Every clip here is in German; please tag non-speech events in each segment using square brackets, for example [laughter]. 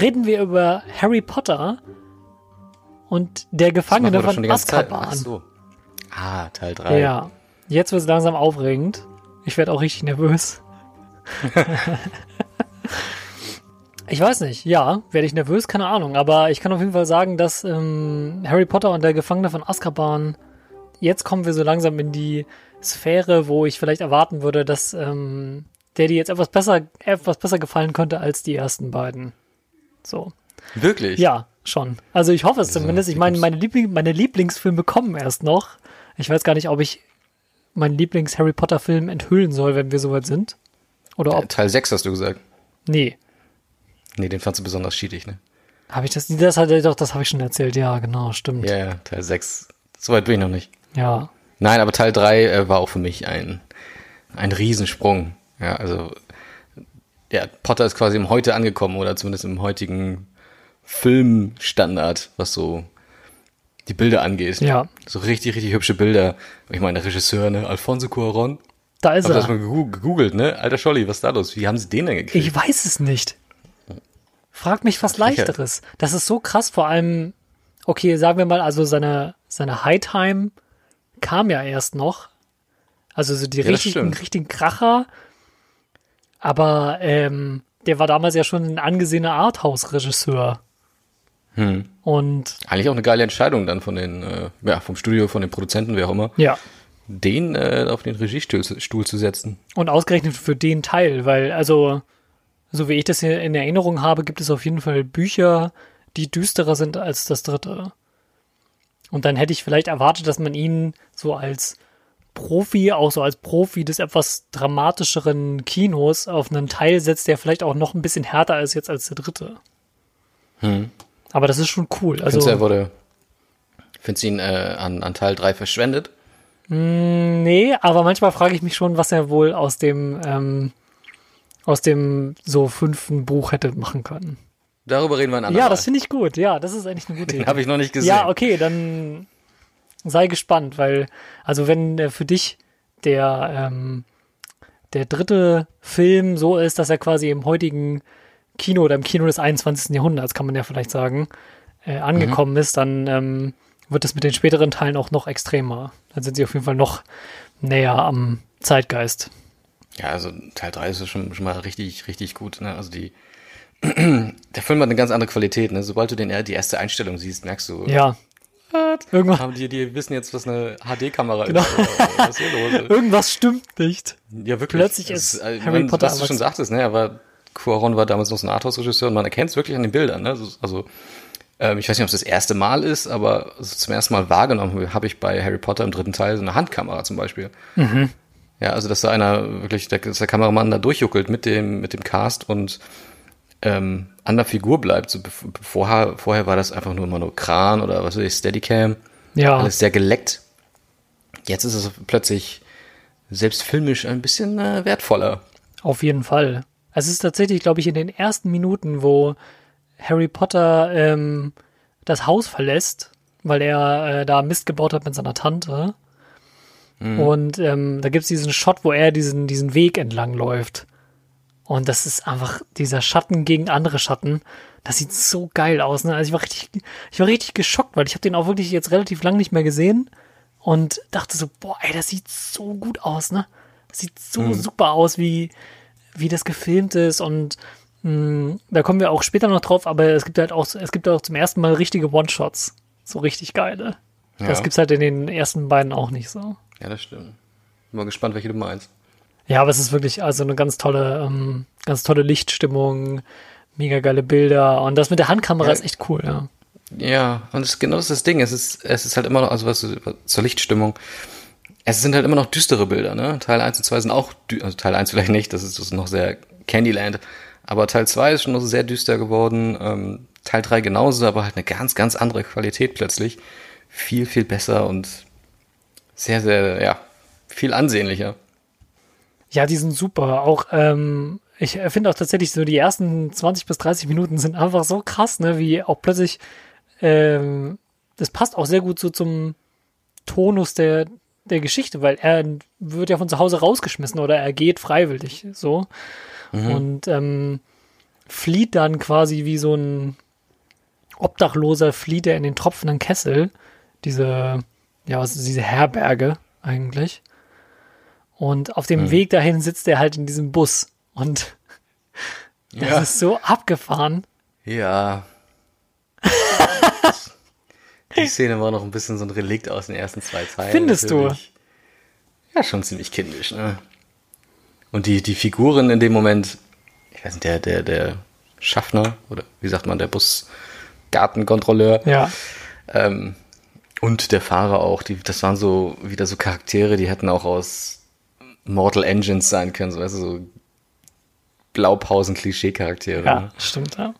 reden wir über Harry Potter und der Gefangene von Azkaban. Ach so. Ah, Teil 3. Ja, jetzt wird es langsam aufregend. Ich werde auch richtig nervös. [laughs] ich weiß nicht, ja, werde ich nervös, keine Ahnung. Aber ich kann auf jeden Fall sagen, dass ähm, Harry Potter und der Gefangene von Azkaban, jetzt kommen wir so langsam in die Sphäre, wo ich vielleicht erwarten würde, dass ähm, der dir jetzt etwas besser, etwas besser gefallen könnte als die ersten beiden. So. Wirklich? Ja, schon. Also ich hoffe es zumindest. Ich meine, meine, Liebling, meine Lieblingsfilme kommen erst noch. Ich weiß gar nicht, ob ich meinen Lieblings-Harry Potter-Film enthüllen soll, wenn wir soweit sind. Oder ob. Teil 6 hast du gesagt. Nee. Nee, den fandst du besonders schiedig, ne? Habe ich das? Das hat doch, das habe ich schon erzählt. Ja, genau, stimmt. Ja, ja, Teil 6. Soweit bin ich noch nicht. Ja. Nein, aber Teil 3 äh, war auch für mich ein, ein Riesensprung. Ja, also ja, Potter ist quasi im Heute angekommen oder zumindest im heutigen Filmstandard, was so die Bilder angeht. Ja. So richtig, richtig hübsche Bilder. Ich meine, der Regisseur, ne, Alfonso Cuarón. Da ist Hab er. das mal gegoogelt, ne? Alter Scholli, was ist da los? Wie haben sie den denn gekriegt? Ich weiß es nicht. Frag mich was Leichteres. Das ist so krass, vor allem, okay, sagen wir mal, also seine, seine High Time kam ja erst noch. Also so die Ja, richtigen, richtigen Kracher. Aber ähm, der war damals ja schon ein angesehener Arthouse-Regisseur. Hm. Und Eigentlich auch eine geile Entscheidung dann von den, äh, ja, vom Studio, von den Produzenten, wer auch immer, ja, den äh, auf den Regiestuhl Stuhl zu setzen. und ausgerechnet für den Teil, weil, also, so wie ich das hier in Erinnerung habe, gibt es auf jeden Fall Bücher, die düsterer sind als das dritte. Und dann hätte ich vielleicht erwartet, dass man ihn so als Profi, auch so als Profi des etwas dramatischeren Kinos auf einen Teil setzt, der vielleicht auch noch ein bisschen härter ist jetzt als der dritte. Hm. Aber das ist schon cool. Findest du, er Also, wurde, findest du ihn äh, an, an Teil 3 verschwendet? nee, aber manchmal frage ich mich schon, was er wohl aus dem, ähm, aus dem so fünften Buch hätte machen können. Darüber reden wir ein Ja, andermal. das finde ich gut. Ja, das ist eigentlich eine gute [laughs] Idee. habe ich noch nicht gesehen. Ja, okay, dann sei gespannt, weil, also wenn äh, für dich der, ähm, der dritte Film so ist, dass er quasi im heutigen Kino oder im Kino des 21. Jahrhunderts, kann man ja vielleicht sagen, äh, angekommen ist, dann ähm, wird es mit den späteren Teilen auch noch extremer. Dann sind sie auf jeden Fall noch näher am Zeitgeist. Ja, also Teil 3 ist schon, schon mal richtig, richtig gut. Ne? Also die, [clears throat] der Film hat eine ganz andere Qualität. Ne? Sobald du den, die erste Einstellung siehst, merkst du, Ja. Irgendwas, haben die, die wissen jetzt, was eine HD-Kamera Genau. ist. Was hier los [laughs] irgendwas stimmt nicht. Ja, wirklich. Plötzlich Es ist äh, Harry man, Potter Was du schon sagtest, ne? Aber Cuaron war damals noch so ein Arthouse-Regisseur und man erkennt es wirklich an den Bildern. Ne? Also, also ähm, ich weiß nicht, ob es das erste Mal ist, aber also zum ersten Mal wahrgenommen habe ich bei Harry Potter im dritten Teil so eine Handkamera zum Beispiel. Mhm. Ja, also dass da einer wirklich, der, dass der Kameramann da durchjuckelt mit dem, mit dem Cast und ähm, an der Figur bleibt. So, vorher, vorher war das einfach nur immer nur Kran oder was weiß ich, Steadicam. Ja. Alles sehr geleckt. Jetzt ist es plötzlich selbst filmisch ein bisschen äh, wertvoller. Auf jeden Fall. Es ist tatsächlich, glaube ich, in den ersten Minuten, wo Harry Potter ähm, das Haus verlässt, weil er äh, da Mist gebaut hat mit seiner Tante. Und ähm, da gibt's diesen Shot, wo er diesen, diesen Weg entlang läuft. Und das ist einfach dieser Schatten gegen andere Schatten. Das sieht so geil aus. Ne? Also ich war richtig, ich war richtig geschockt, weil ich habe den auch wirklich jetzt relativ lang nicht mehr gesehen und dachte so, boah, ey, das sieht so gut aus, ne? Das sieht so super aus, wie, wie das gefilmt ist und mh, da kommen wir auch später noch drauf, aber es gibt halt auch, es gibt auch zum ersten Mal richtige One-Shots. So richtig geile. Das Ja. gibt's halt in den ersten beiden auch nicht so. Ja, das stimmt. Bin mal gespannt, welche du meinst. Ja, aber es ist wirklich also eine ganz tolle, ähm, ganz tolle Lichtstimmung, mega geile Bilder und das mit der Handkamera Ja. ist echt cool, ja. Ja, und das ist genau das, ist das Ding. Es ist, es ist halt immer noch, also was du- zur Lichtstimmung. Es sind halt immer noch düstere Bilder, ne? Teil 1 und 2 sind auch, also Teil 1 vielleicht nicht, das ist, das ist noch sehr Candyland. Aber Teil 2 ist schon noch sehr düster geworden. Ähm, Teil 3 genauso, aber halt eine ganz, ganz andere Qualität plötzlich. Viel, viel besser und sehr, sehr, ja, viel ansehnlicher. Ja, die sind super. Auch, ähm, ich finde auch tatsächlich so die ersten 20 bis 30 Minuten sind einfach so krass, ne, wie auch plötzlich, ähm, das passt auch sehr gut so zum Tonus der, der Geschichte, weil er wird ja von zu Hause rausgeschmissen oder er geht freiwillig, so. Und, ähm, flieht dann quasi wie so ein Obdachloser, flieht er in den tropfenden Kessel. Diese, ja, was ist diese Herberge eigentlich. Und auf dem Mhm. Weg dahin sitzt er halt in diesem Bus. Und [laughs] das Ja. ist so abgefahren. Ja. Die Szene war noch ein bisschen so ein Relikt aus den ersten zwei Teilen. Findest du? natürlich. Ja, schon ziemlich kindisch, ne? Und die, die Figuren in dem Moment, ich weiß nicht, der, der, der Schaffner, oder wie sagt man, der Busgartenkontrolleur, Ja. ähm, und der Fahrer auch, die, das waren so wieder so Charaktere, die hätten auch aus Mortal Engines sein können, so, weißt du, so Blaupausen-Klischee-Charaktere. Ja, ne? stimmt, ja.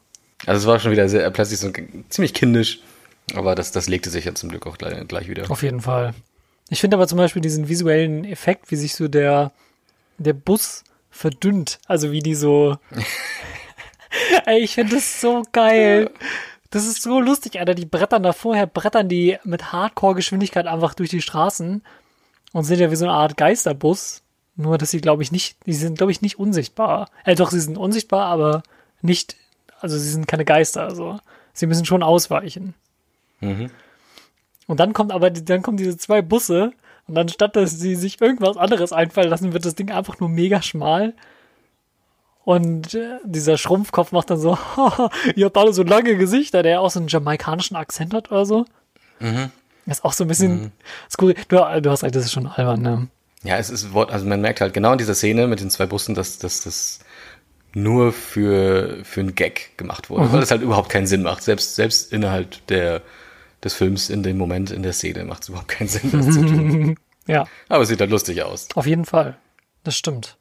Also es war schon wieder sehr, plötzlich so ziemlich kindisch, aber das, das legte sich ja zum Glück auch gleich, gleich wieder. Auf jeden Fall. Ich finde aber zum Beispiel diesen visuellen Effekt, wie sich so der, der Bus verdünnt. Also wie die so. [laughs] Ey, ich finde das so geil. Das ist so lustig, Alter. Die brettern da vorher, brettern die mit Hardcore-Geschwindigkeit einfach durch die Straßen und sind ja wie so eine Art Geisterbus. Nur, dass sie, glaube ich, nicht, die sind, glaube ich, nicht unsichtbar. Äh, doch, sie sind unsichtbar, aber nicht, also sie sind keine Geister. Also, sie müssen schon ausweichen. Mhm. Und dann kommt aber, dann kommen diese zwei Busse und dann statt dass sie sich irgendwas anderes einfallen lassen, wird das Ding einfach nur mega schmal. Und äh, dieser Schrumpfkopf macht dann so, "Haha, [laughs] ihr habt alle so lange Gesichter, der auch so einen jamaikanischen Akzent hat oder so. Mhm. Das ist auch so ein bisschen skurril. Du, du hast recht, das ist schon albern, ne? Ja, es ist, Wort- also man merkt halt genau in dieser Szene mit den zwei Bussen, dass, dass das nur für, für einen Gag gemacht wurde, weil es halt überhaupt keinen Sinn macht. Selbst, selbst innerhalb der, des Films in dem Moment in der Szene macht es überhaupt keinen Sinn, das zu tun. [laughs] Ja, Aber es sieht halt lustig aus. auf jeden Fall. Das stimmt.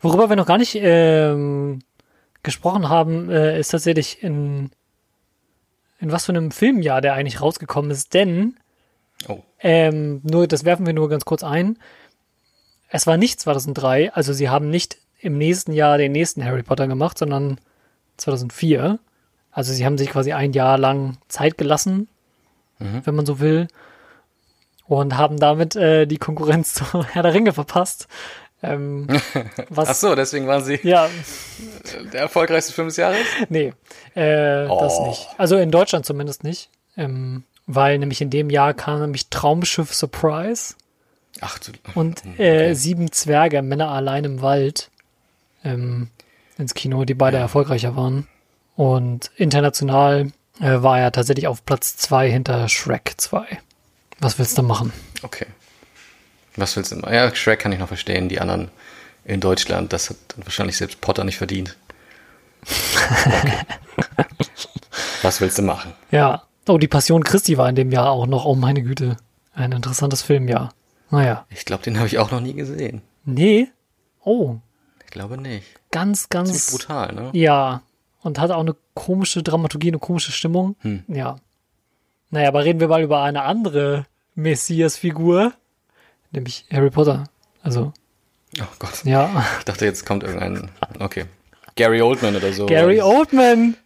Worüber wir noch gar nicht ähm, gesprochen haben, äh, ist tatsächlich in, in was für einem Filmjahr der eigentlich rausgekommen ist, denn Oh. Ähm, nur, das werfen wir nur ganz kurz ein. Es war nicht 2003, also sie haben nicht im nächsten Jahr den nächsten Harry Potter gemacht, sondern 2004. Also sie haben sich quasi ein Jahr lang Zeit gelassen, wenn man so will, und haben damit äh, die Konkurrenz [laughs] zu Herr der Ringe verpasst. Ähm, [laughs] was, Ach so, deswegen waren sie Ja, [laughs] der erfolgreichste Film des Jahres? nee, äh, das Oh. nicht. Also in Deutschland zumindest nicht. Ähm, weil nämlich in dem Jahr kam nämlich Traumschiff Surprise. Ach du. und Hm, äh, Sieben Zwerge, Männer allein im Wald ähm, ins Kino, die beide erfolgreicher waren. Und international äh, war er tatsächlich auf Platz zwei hinter Shrek 2. Was willst du machen? Okay. Was willst du immer? Ja, Shrek kann ich noch verstehen. Die anderen in Deutschland, das hat wahrscheinlich selbst Potter nicht verdient. Okay. [laughs] Was willst du machen? Ja. Oh, die Passion Christi war in dem Jahr auch noch. Oh, meine Güte. Ein interessantes Filmjahr. Naja. Ich glaube, den habe ich auch noch nie gesehen. Nee. Oh, Ich glaube nicht. ganz, Ziemlich ganz. brutal, ne? Ja. Und hatte auch eine komische Dramaturgie, eine komische Stimmung. Hm. Ja. Naja, aber reden wir mal über eine andere Messias-Figur, nämlich Harry Potter. Also, Oh Gott. ja. Ich dachte, jetzt kommt irgendein. Okay. Gary Oldman oder so. Gary Oldman.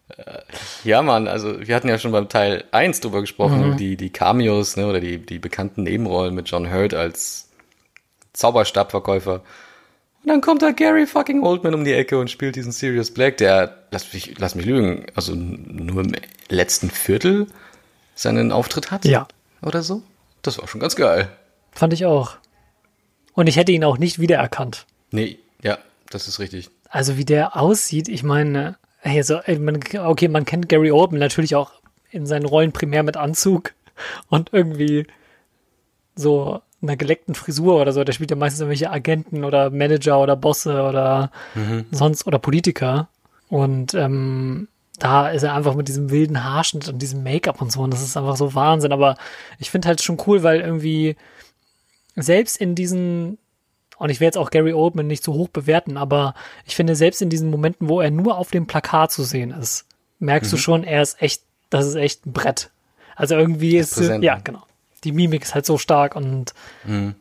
Ja, Mann, also wir hatten ja schon beim Teil 1 drüber gesprochen, die, die Cameos, ne, oder die, die bekannten Nebenrollen mit John Hurt als Zauberstabverkäufer. Und dann kommt da Gary fucking Oldman um die Ecke und spielt diesen Sirius Black, der, lass mich, lass mich lügen, also nur im letzten Viertel seinen Auftritt hat. Ja. Oder so. Das war schon ganz geil. Fand ich auch. Und ich hätte ihn auch nicht wiedererkannt. Nee, ja, das ist richtig. Also, wie der aussieht, ich meine, hey, so, ey, man, okay, man kennt Gary Oldman natürlich auch in seinen Rollen primär mit Anzug und irgendwie so einer geleckten Frisur oder so. Der spielt ja meistens irgendwelche Agenten oder Manager oder Bosse oder sonst oder Politiker. Und ähm, da ist er einfach mit diesem wilden Haarschnitt und diesem Make-up und so. Und das ist einfach so Wahnsinn. Aber ich finde halt schon cool, weil irgendwie selbst in diesen, und ich will jetzt auch Gary Oldman nicht zu hoch bewerten, aber ich finde selbst in diesen Momenten, wo er nur auf dem Plakat zu sehen ist, merkst du schon, er ist echt, das ist echt ein Brett. Also irgendwie ist, präsent, ja, ne? genau. Die Mimik ist halt so stark und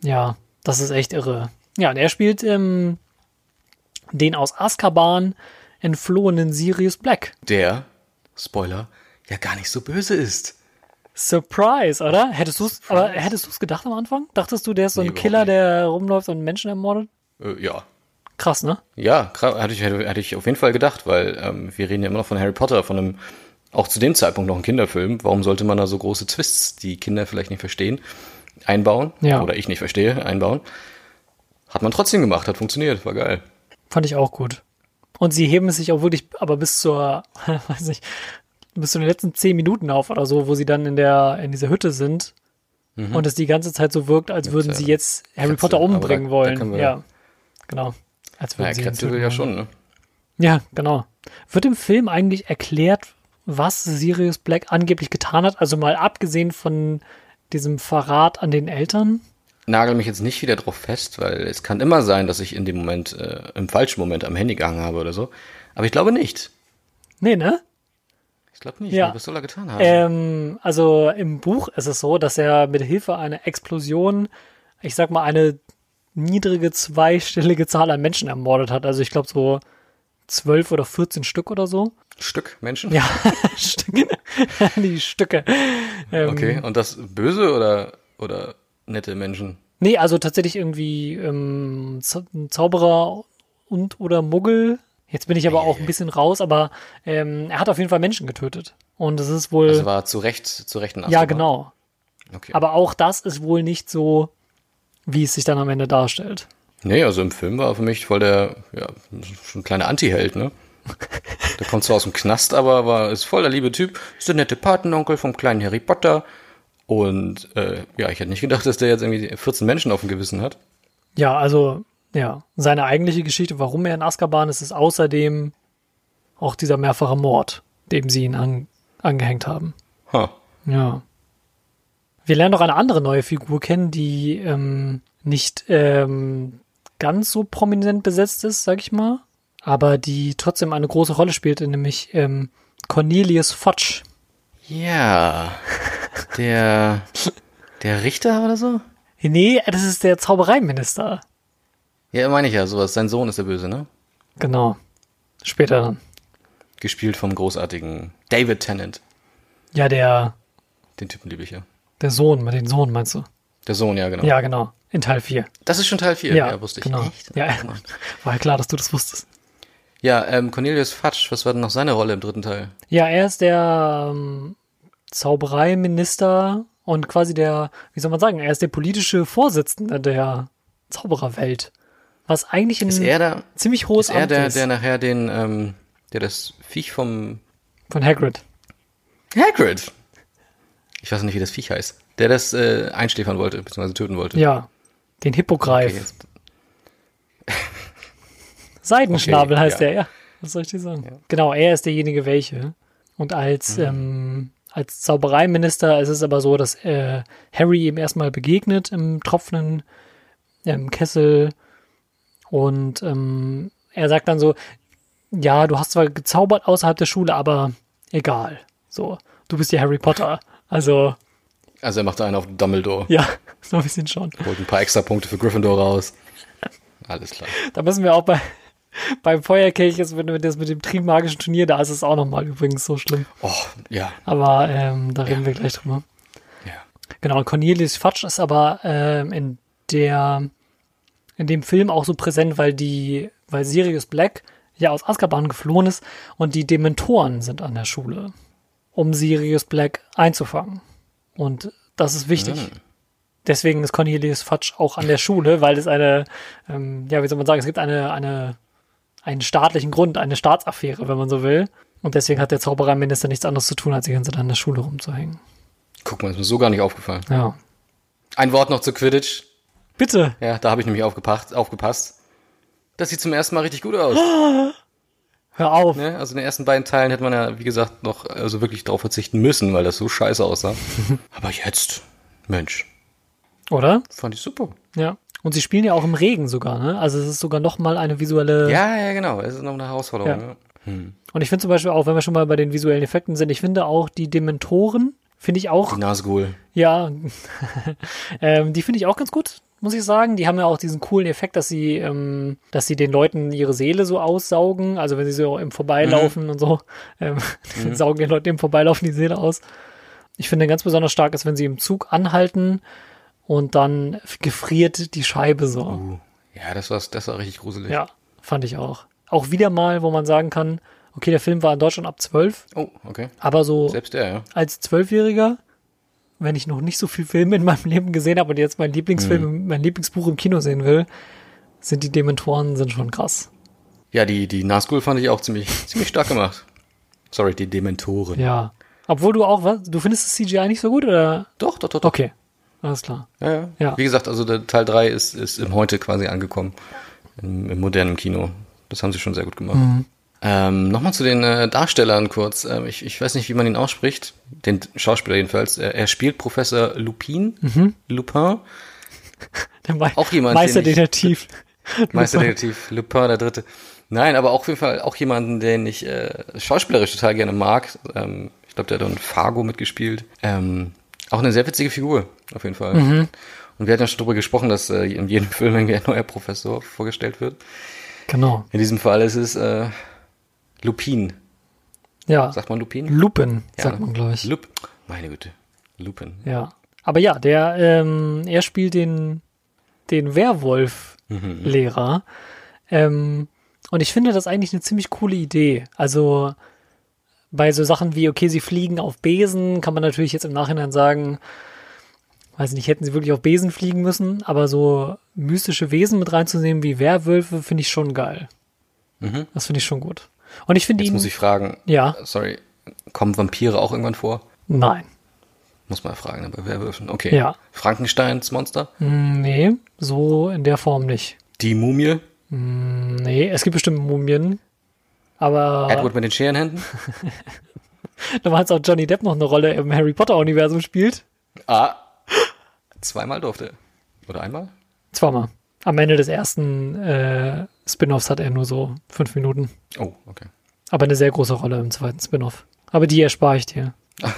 ja, das ist echt irre. Ja, und er spielt ähm, den aus Azkaban entflohenen Sirius Black. Der, Spoiler, ja gar nicht so böse ist. Surprise, oder? Hättest du es, aber hättest du es gedacht am Anfang? Dachtest du, der ist so ein Nee, überhaupt Killer, nicht. der rumläuft und Menschen ermordet? Äh, ja. Krass, ne? Ja, hatte ich, hatte ich auf jeden Fall gedacht, weil ähm, wir reden ja immer noch von Harry Potter, von einem, auch zu dem Zeitpunkt noch ein Kinderfilm. Warum sollte man da so große Twists, die Kinder vielleicht nicht verstehen, einbauen? Ja. Oder ich nicht verstehe, einbauen? Hat man trotzdem gemacht, hat funktioniert, war geil. Fand ich auch gut. Und sie heben es sich auch wirklich, aber bis zur, [laughs] weiß nicht, bis zu den letzten zehn Minuten auf oder so, wo sie dann in der, in dieser Hütte sind. Und es die ganze Zeit so wirkt, als würden äh, sie jetzt Harry Potter umbringen da- da wollen. wir- ja, genau. Als würden Ja, sie ja schon, ne? Ja, genau. Wird im Film eigentlich erklärt, was Sirius Black angeblich getan hat? Also mal abgesehen von diesem Verrat an den Eltern? Nagel mich jetzt nicht wieder drauf fest, weil es kann immer sein, dass ich in dem Moment, äh, im falschen Moment am Handy gehangen habe oder so. Aber ich glaube nicht. Nee, ne? Ich glaube nicht. Ja. Nee, Was soll er getan haben? Ähm, also im Buch ist es so, dass er mit Hilfe einer Explosion, ich sag mal, eine niedrige zweistellige Zahl an Menschen ermordet hat. Also ich glaube so zwölf oder 14 Stück oder so. Stück Menschen? Ja, [laughs] Stücke. [laughs] die Stücke. Ähm, Okay, und das böse oder, oder nette Menschen? Nee, also tatsächlich irgendwie ähm, Zauberer und oder Muggel. Jetzt bin ich aber auch ein bisschen raus, aber ähm, er hat auf jeden Fall Menschen getötet. Und es ist wohl. Das war zu Recht, zu Recht ein ja, Azkaban. genau. Okay. Aber auch das ist wohl nicht so, wie es sich dann am Ende darstellt. Nee, also im Film war er für mich voll der, ja, schon ein kleiner Anti-Held, ne? [laughs] Der kommt zwar aus dem Knast, aber war, ist voll der liebe Typ. Ist der nette Patenonkel vom kleinen Harry Potter. Und äh, ja, ich hätte nicht gedacht, dass der jetzt irgendwie 14 Menschen auf dem Gewissen hat. Ja, also, ja, seine eigentliche Geschichte, warum er in Azkaban ist, ist außerdem auch dieser mehrfache Mord, dem sie ihn an, angehängt haben. Ha. Ja. Wir lernen noch eine andere neue Figur kennen, die ähm, nicht ähm, ganz so prominent besetzt ist, sag ich mal, aber die trotzdem eine große Rolle spielt, nämlich ähm, Cornelius Fudge. Ja. Der, der Richter oder so? Nee, das ist der Zaubereiminister. Ja, meine ich ja, sowas. Sein Sohn ist der Böse, ne? Genau. Später dann. Gespielt vom großartigen David Tennant. Ja, der, Den Typen liebe ich ja. der Sohn, mit den Sohn meinst du? Der Sohn, ja, genau. Ja, genau. In Teil 4. Das ist schon Teil 4, Ja, ja, wusste ich. genau. Echt? Ja, Oh [laughs] war ja klar, dass du das wusstest. Ja, ähm, Cornelius Fudge, was war denn noch seine Rolle im dritten Teil? Ja, er ist der ähm, Zaubereiminister und quasi der, wie soll man sagen, er ist der politische Vorsitzende der Zaubererwelt. Was eigentlich ein er da, ziemlich hohes ist er Amt der, ist. der nachher den, ähm, der das Viech vom von Hagrid. Hagrid. Ich weiß nicht, wie das Viech heißt. Der das äh, einschläfern wollte, beziehungsweise töten wollte. Ja, den Hippogreif. Okay, [laughs] Seidenschnabel Okay, heißt ja. er, ja. Was soll ich dir sagen? Genau, er ist derjenige welche. Und als, Mhm. ähm, als Zaubereiminister ist es aber so, dass äh, Harry ihm erstmal begegnet im tropfenden ähm, Kessel und ähm, er sagt dann so, ja, du hast zwar gezaubert außerhalb der Schule, aber egal. So, du bist ja Harry Potter. Also, also er macht einen auf Dumbledore. ja, [laughs] so ein bisschen schon. Holt ein paar extra Punkte für Gryffindor raus. Alles klar. Da müssen wir auch bei beim Feuerkelch, jetzt, wenn wir das mit dem Trimagischen Turnier, da ist es auch nochmal übrigens so schlimm. Oh, ja. Aber ähm, da reden wir gleich drüber. Ja. Genau, Cornelius Fudge ist aber ähm, in der in dem Film auch so präsent, weil die, weil Sirius Black ja aus Azkaban geflohen ist und die Dementoren sind an der Schule, um Sirius Black einzufangen. Und das ist wichtig. Deswegen ist Cornelius Fudge auch an der Schule, weil es eine, ähm, ja, wie soll man sagen, es gibt eine, eine, einen staatlichen Grund, eine Staatsaffäre, wenn man so will. Und deswegen hat der Zaubereiminister nichts anderes zu tun, als die ganze Zeit an der Schule rumzuhängen. Guck mal, ist mir so gar nicht aufgefallen. Ja. Ein Wort noch zu Quidditch. Bitte. Ja, da habe ich nämlich aufgepasst, aufgepasst. Das sieht zum ersten Mal richtig gut aus. [gasps] Hör auf. Ne? Also in den ersten beiden Teilen hätte man ja, wie gesagt, noch also wirklich darauf verzichten müssen, weil das so scheiße aussah. [laughs] Aber jetzt, Mensch, Oder? fand ich super. Ja. Und sie spielen ja auch im Regen sogar, ne? Also es ist sogar noch mal eine visuelle. Ja, ja, genau. Es ist noch eine Herausforderung. Ja. Ja. Und ich finde zum Beispiel auch, wenn wir schon mal bei den visuellen Effekten sind, ich finde auch die Dementoren, finde ich auch, Die Nazgul. ja, [laughs] ähm, die finde ich auch ganz gut, muss ich sagen. Die haben ja auch diesen coolen Effekt, dass sie, ähm, dass sie den Leuten ihre Seele so aussaugen. Also wenn sie so im Vorbeilaufen und so, ähm, [laughs] saugen den Leuten im Vorbeilaufen die Seele aus. Ich finde ganz besonders stark ist, wenn sie im Zug anhalten und dann gefriert die Scheibe so. Uh, ja, das war, das war richtig gruselig. Ja. fand ich auch. Auch wieder mal, wo man sagen kann, okay, der Film war in Deutschland ab 12, Oh, okay. aber so Selbst der, ja. als Zwölfjähriger, wenn ich noch nicht so viel Filme in meinem Leben gesehen habe und jetzt mein Lieblingsfilm, mein Lieblingsbuch im Kino sehen will, sind die Dementoren sind schon krass. Ja, die, die Nazgul fand ich auch ziemlich, [laughs] ziemlich stark gemacht. Sorry, die Dementoren. Ja. Obwohl du auch, was, du findest das CGI nicht so gut oder? Doch, doch, doch, doch. Okay. Alles klar. Ja, ja. Ja. Wie gesagt, also der Teil 3 ist, ist im Heute quasi angekommen. Im, im modernen Kino. Das haben sie schon sehr gut gemacht. Mhm. Ähm, Nochmal zu den äh, Darstellern kurz. Ähm, ich, ich weiß nicht, wie man ihn ausspricht. Den Schauspieler jedenfalls. Er, er spielt Professor Lupin. Mhm. Lupin. [laughs] Der Me Auch jemand, Meisterdetektiv. [laughs] Meisterdetektiv Lupin, der dritte. Nein, aber auch auf jeden Fall auch jemanden, den ich äh, schauspielerisch total gerne mag. Ähm, ich glaube, der hat auch in Fargo mitgespielt. Ähm, auch eine sehr witzige Figur, auf jeden Fall. Mhm. Und wir hatten ja schon darüber gesprochen, dass äh, in jedem [laughs] Film irgendwie ein neuer Professor vorgestellt wird. Genau. In diesem Fall ist es äh, Lupin. Ja. Sagt man Lupin? Lupin, Ja. sagt man, glaube ich. Lup. Meine Güte. Lupin. Ja. Aber ja, der, ähm, er spielt den, den Werwolf-Lehrer. Ähm, und ich finde das eigentlich eine ziemlich coole Idee. Also bei so Sachen wie, okay, sie fliegen auf Besen, kann man natürlich jetzt im Nachhinein sagen, weiß nicht, hätten sie wirklich auf Besen fliegen müssen, aber so mystische Wesen mit reinzunehmen wie Werwölfe finde ich schon geil. Mhm. Das finde ich schon gut. Und ich finde Jetzt ihn, muss ich fragen, ja, sorry, kommen Vampire auch irgendwann vor? nein. Muss man fragen, aber Werwölfen. Okay. Ja. Frankensteins Monster? Hm, Nee, so in der Form nicht. Die Mumie? Nee, es gibt bestimmt Mumien. Aber Edward mit den Scherenhänden? meinst [laughs] [laughs] auch Johnny Depp noch eine Rolle im Harry Potter-Universum spielt? Ah. Zweimal durfte er. Oder einmal? Zweimal. Am Ende des ersten äh, Spin-offs hat er nur so fünf Minuten. Oh, okay. Aber eine sehr große Rolle im zweiten Spin-off. Aber die erspare ich dir. [laughs]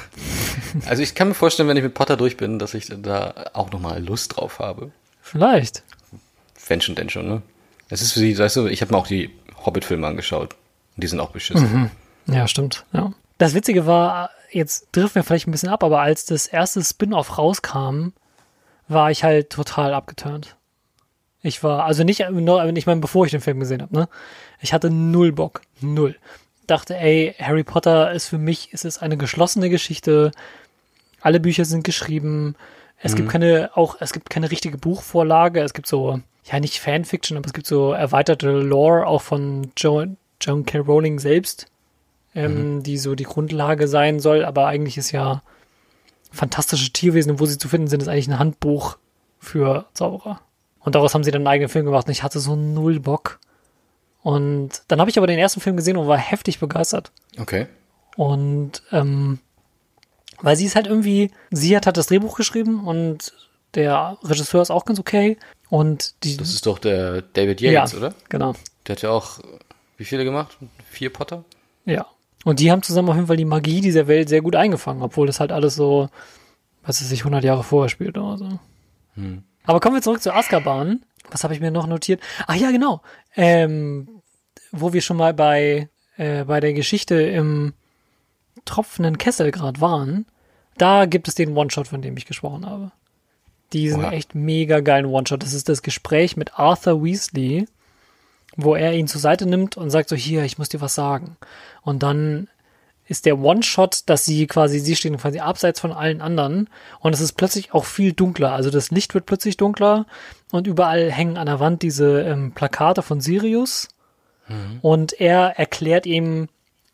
Also ich kann mir vorstellen, wenn ich mit Potter durch bin, dass ich da auch nochmal Lust drauf habe. Vielleicht. Wenn schon, denn schon, ne? Es ist für sie, weißt du, ich habe mir auch die Hobbit-Filme angeschaut. Und die sind auch beschissen. Ja, stimmt. Ja. Das Witzige war, jetzt driften wir vielleicht ein bisschen ab, aber als das erste Spin-off rauskam, war ich halt total abgeturnt. Ich war, also nicht, nur, ich meine, bevor ich den Film gesehen habe, ne? Ich hatte null Bock. Null. Dachte, ey, Harry Potter ist für mich, ist es eine geschlossene Geschichte. Alle Bücher sind geschrieben. Es gibt keine, auch, es gibt keine richtige Buchvorlage. Es gibt so, ja, nicht Fanfiction, aber es gibt so erweiterte Lore auch von Joan, John K. Rowling selbst, ähm, die so die Grundlage sein soll. Aber eigentlich ist ja fantastische Tierwesen, und wo sie zu finden sind, ist eigentlich ein Handbuch für Zauberer. Und daraus haben sie dann einen eigenen Film gemacht und ich hatte so null Bock. Und dann habe ich aber den ersten Film gesehen und war heftig begeistert. Okay. Und ähm, weil sie ist halt irgendwie, sie hat halt das Drehbuch geschrieben und der Regisseur ist auch ganz okay. Und die. Das ist doch der David Yates, ja, oder? Genau. Der hat ja auch, wie viele gemacht? Vier Potter? Ja. Und die haben zusammen auf jeden Fall die Magie dieser Welt sehr gut eingefangen, obwohl das halt alles so, was es sich 100 Jahre vorher spielt oder so. Aber kommen wir zurück zu Azkaban. Was habe ich mir noch notiert? Ach ja, genau. Ähm, wo wir schon mal bei, äh, bei der Geschichte im tropfenden Kessel gerade waren, da gibt es den One-Shot, von dem ich gesprochen habe. Diesen Oha. echt mega geilen One-Shot. Das ist das Gespräch mit Arthur Weasley, wo er ihn zur Seite nimmt und sagt so, hier, ich muss dir was sagen. Und dann ist der One-Shot, dass sie quasi, sie stehen quasi abseits von allen anderen und es ist plötzlich auch viel dunkler. Also das Licht wird plötzlich dunkler und überall hängen an der Wand diese ähm, Plakate von Sirius und er erklärt ihm,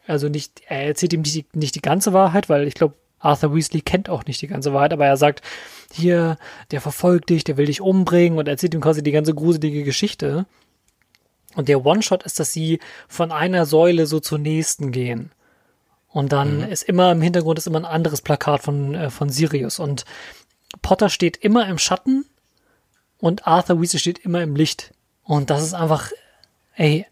also nicht, er erzählt ihm nicht die, nicht die ganze Wahrheit, weil ich glaube, Arthur Weasley kennt auch nicht die ganze Wahrheit, aber er sagt, hier, der verfolgt dich, der will dich umbringen und erzählt ihm quasi die ganze gruselige Geschichte. Und der One-Shot ist, dass sie von einer Säule so zur nächsten gehen. Und dann ist immer im Hintergrund ist immer ein anderes Plakat von, äh, von Sirius. Und Potter steht immer im Schatten und Arthur Weasley steht immer im Licht. Und das ist einfach, ey,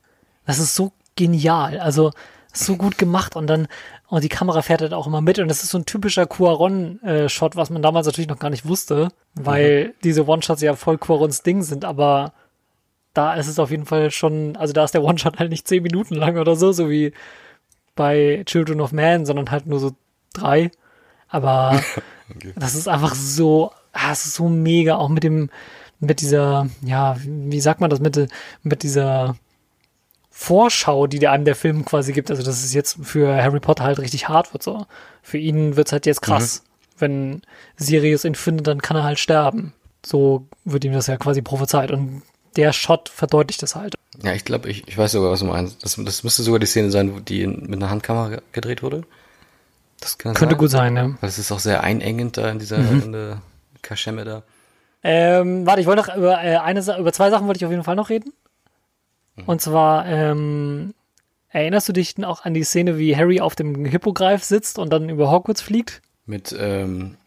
das ist so genial. Also so gut gemacht und dann und die Kamera fährt halt auch immer mit und das ist so ein typischer Cuaron-Shot, was man damals natürlich noch gar nicht wusste, weil diese One-Shots ja voll Cuarons Ding sind, aber da ist es auf jeden Fall schon, also da ist der One-Shot halt nicht zehn Minuten lang oder so, so wie bei Children of Man, sondern halt nur so drei. Aber [laughs] das ist einfach so, ah, es ist so mega, auch mit dem, mit dieser, ja, wie sagt man das, mit, mit dieser Vorschau, die der einem der Film quasi gibt. Also, dass es jetzt für Harry Potter halt richtig hart wird. So. Für ihn wird's halt jetzt krass. Wenn Sirius ihn findet, dann kann er halt sterben. So wird ihm das ja quasi prophezeit. Und der Shot verdeutlicht das halt. Ja, ich glaube, ich, ich weiß sogar, was du meinst. Das, das müsste sogar die Szene sein, die in, mit einer Handkamera gedreht wurde. Das kann das Könnte sein? gut sein, ja. Es ist auch sehr einengend da in dieser mhm. in der Kaschemme da. Ähm, warte, ich wollte noch über äh, eine über zwei Sachen wollte ich auf jeden Fall noch reden. Mhm. Und zwar ähm, erinnerst du dich auch an die Szene, wie Harry auf dem Hippogreif sitzt und dann über Hogwarts fliegt? Mit ähm,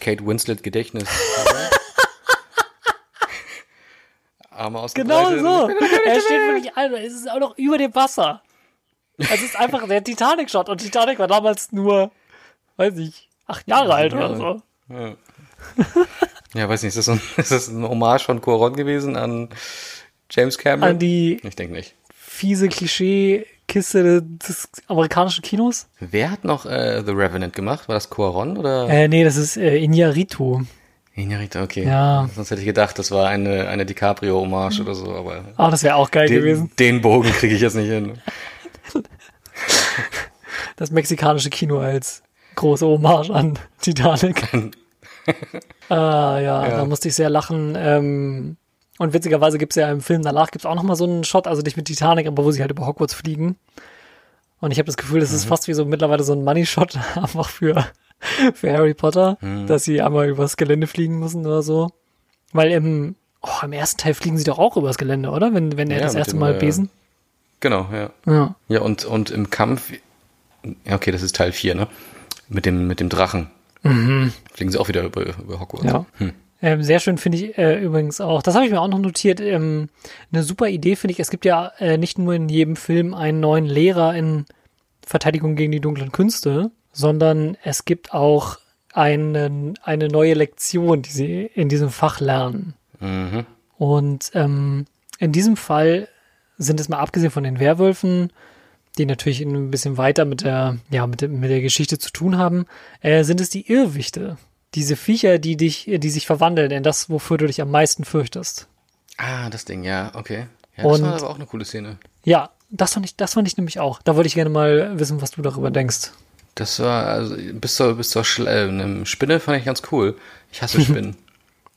Kate Winslet Gedächtnis. [laughs] Arme ausgebreitet. Genau so. Er steht wirklich, Alter, es ist auch noch über dem Wasser. Es ist einfach der Titanic-Shot und Titanic war damals nur, weiß ich, acht Jahre alt oder so. Ja. ja, weiß nicht, ist das, ein, [laughs] ist das ein Hommage von Coron gewesen an James Cameron? An die ich denke nicht. fiese Klischee-Kiste des amerikanischen Kinos? Wer hat noch äh, The Revenant gemacht? War das Coron oder? Äh, nee, das ist äh, Iñárritu. Inarita, okay. Ja. Sonst hätte ich gedacht, das war eine, eine DiCaprio-Hommage oder so, aber. Ah, oh, das wäre auch geil den, gewesen. Den Bogen kriege ich jetzt nicht hin. [laughs] Das mexikanische Kino als große Hommage an Titanic. [laughs] ah, ja, ja, da musste ich sehr lachen. Ähm, und witzigerweise gibt es ja im Film danach gibt's auch nochmal so einen Shot, also nicht mit Titanic, aber wo sie halt über Hogwarts fliegen. Und ich habe das Gefühl, das ist mhm. fast wie so mittlerweile so ein Money-Shot, [laughs] einfach für [laughs] für Harry Potter, mhm. dass sie einmal übers Gelände fliegen müssen oder so. Weil im, oh, im ersten Teil fliegen sie doch auch übers Gelände, oder? Wenn, wenn er ja, das erste dem, Mal äh, besen. Genau, ja. Ja, ja und, und im Kampf, ja, okay, das ist Teil 4, ne? Mit dem, mit dem Drachen. Mhm. Fliegen sie auch wieder über, über Hogwarts. Ja. Hm. Ähm, sehr schön finde ich äh, übrigens auch, das habe ich mir auch noch notiert, ähm, eine super Idee finde ich, es gibt ja äh, nicht nur in jedem Film einen neuen Lehrer in Verteidigung gegen die dunklen Künste, sondern es gibt auch einen, eine neue Lektion, die sie in diesem Fach lernen. Mhm. Und ähm, in diesem Fall sind es mal abgesehen von den Werwölfen, die natürlich ein bisschen weiter mit der, ja, mit, der, mit der Geschichte zu tun haben, äh, sind es die Irrwichte. Diese Viecher, die dich, die sich verwandeln in das, wofür du dich am meisten fürchtest. Ah, das Ding, ja, okay. Ja, das Und, war aber auch eine coole Szene. Ja, das fand ich, das fand ich nämlich auch. Da wollte ich gerne mal wissen, was du darüber denkst. Das war, also bis zur, bis zur Schle äh, Spinne fand ich ganz cool. Ich hasse [laughs] Spinnen.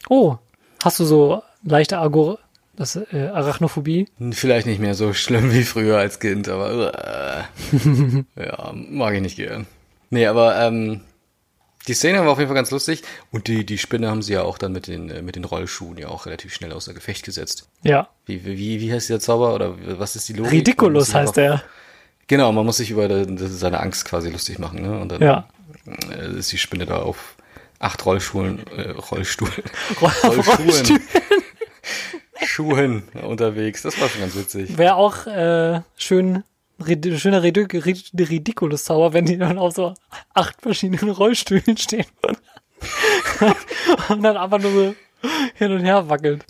oh, hast du so leichte Agor das, äh, Arachnophobie? Vielleicht nicht mehr so schlimm wie früher als Kind, aber äh, [laughs] ja, mag ich nicht gern. Nee, aber ähm, die Szene war auf jeden Fall ganz lustig und die, die Spinne haben sie ja auch dann mit den, äh, mit den Rollschuhen ja auch relativ schnell außer Gefecht gesetzt. Ja. Wie, wie, wie heißt der Zauber oder was ist die Logik? Ridiculous heißt der. Genau, man muss sich über seine Angst quasi lustig machen. Ne? Und dann ja. Äh, ist die Spinne da auf acht Rollschuhen, äh, Rollstuhl, [laughs] [laughs] Rollschuhen, [laughs] Schuhen unterwegs. Das war schon ganz witzig. Wäre auch äh, schön, schöner Ridiculous-Zauber, wenn die dann auf so acht verschiedenen Rollstühlen stehen und dann einfach nur so hin und her wackelt.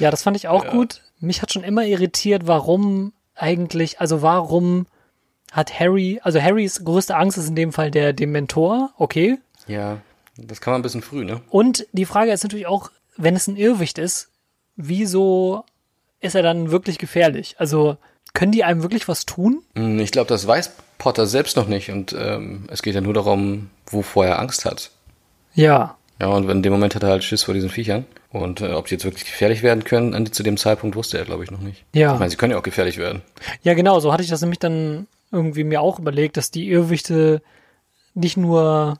Ja, das fand ich auch ja. gut. Mich hat schon immer irritiert, warum eigentlich, also warum hat Harry, also Harrys größte Angst ist in dem Fall der Dementor, okay. Ja, das kann man ein bisschen früh, ne? Und die Frage ist natürlich auch, wenn es ein Irrwicht ist, wieso ist er dann wirklich gefährlich? Also können die einem wirklich was tun? Hm, ich glaube, das weiß Potter selbst noch nicht und ähm, es geht ja nur darum, wovor er Angst hat. Ja. Ja, und in dem Moment hat er halt Schiss vor diesen Viechern. Und äh, ob sie jetzt wirklich gefährlich werden können, zu dem Zeitpunkt wusste er, glaube ich, noch nicht. Ja. Ich meine, sie können ja auch gefährlich werden. Ja, genau, so hatte ich das nämlich dann irgendwie mir auch überlegt, dass die Irrwichte nicht nur,